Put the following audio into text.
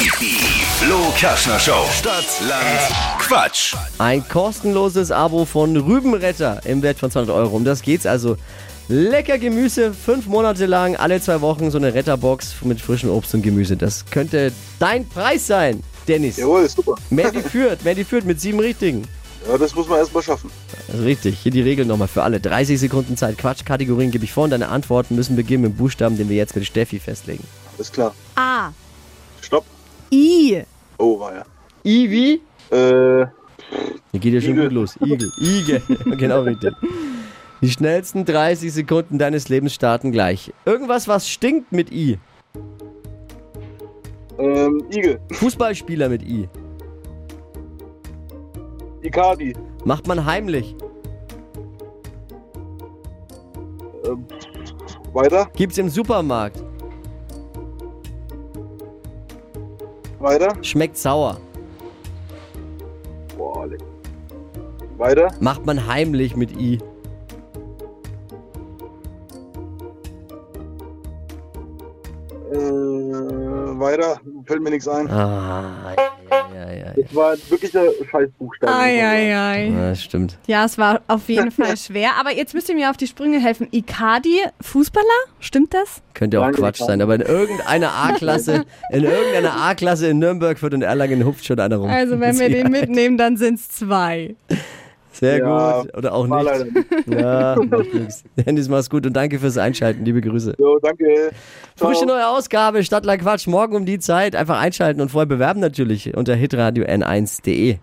Die Flo Kaschner Show. Stadt, Land, Quatsch. Ein kostenloses Abo von Rübenretter im Wert von 200 Euro. Um das geht's also. Lecker Gemüse, fünf Monate lang, alle zwei Wochen so eine Retterbox mit frischem Obst und Gemüse. Das könnte dein Preis sein, Dennis. Jawohl, super. Mandy führt, Mandy führt mit sieben Richtigen. Ja, das muss man erstmal schaffen. Also richtig, hier die Regeln nochmal für alle. 30 Sekunden Zeit, Quatschkategorien gebe ich vor und deine Antworten müssen beginnen mit dem Buchstaben, den wir jetzt mit Steffi festlegen. Alles klar. A. Stopp. I. Oh, war ja. Ivi? Äh, Hier geht ja schon Igel. gut los. Igel. Igel. genau richtig. Die schnellsten 30 Sekunden deines Lebens starten gleich. Irgendwas, was stinkt mit I. ähm, Igel. Fußballspieler mit I. Icardi. Macht man heimlich. Ähm, weiter. Gibt's im Supermarkt. Weiter. Schmeckt sauer. Boah, leck. Weiter. Macht man heimlich mit I. Äh, weiter. Fällt mir nichts ein. Ah, ja, ja, ja. ja. Das war wirklich der Scheißbuchstabe. Eieiei. Das stimmt. Ja, es war auf jeden Fall schwer. Aber jetzt müsst ihr mir auf die Sprünge helfen. Icardi, Fußballer? Stimmt das? Könnte auch Danke, Quatsch sein, aber in irgendeiner A-Klasse, in irgendeiner A-Klasse in Nürnberg für den Erlangen hupft schon einer rum. Also, wenn wir den mitnehmen, dann sind es zwei. Sehr Ja, gut. Oder auch nicht. Ja, macht nichts. Dennis, mach's gut und danke fürs Einschalten. Liebe Grüße. So, danke. Ciao. Frische neue Ausgabe, Stadtland Quatsch, morgen um die Zeit. Einfach einschalten und vorher bewerben natürlich unter hitradio n1.de.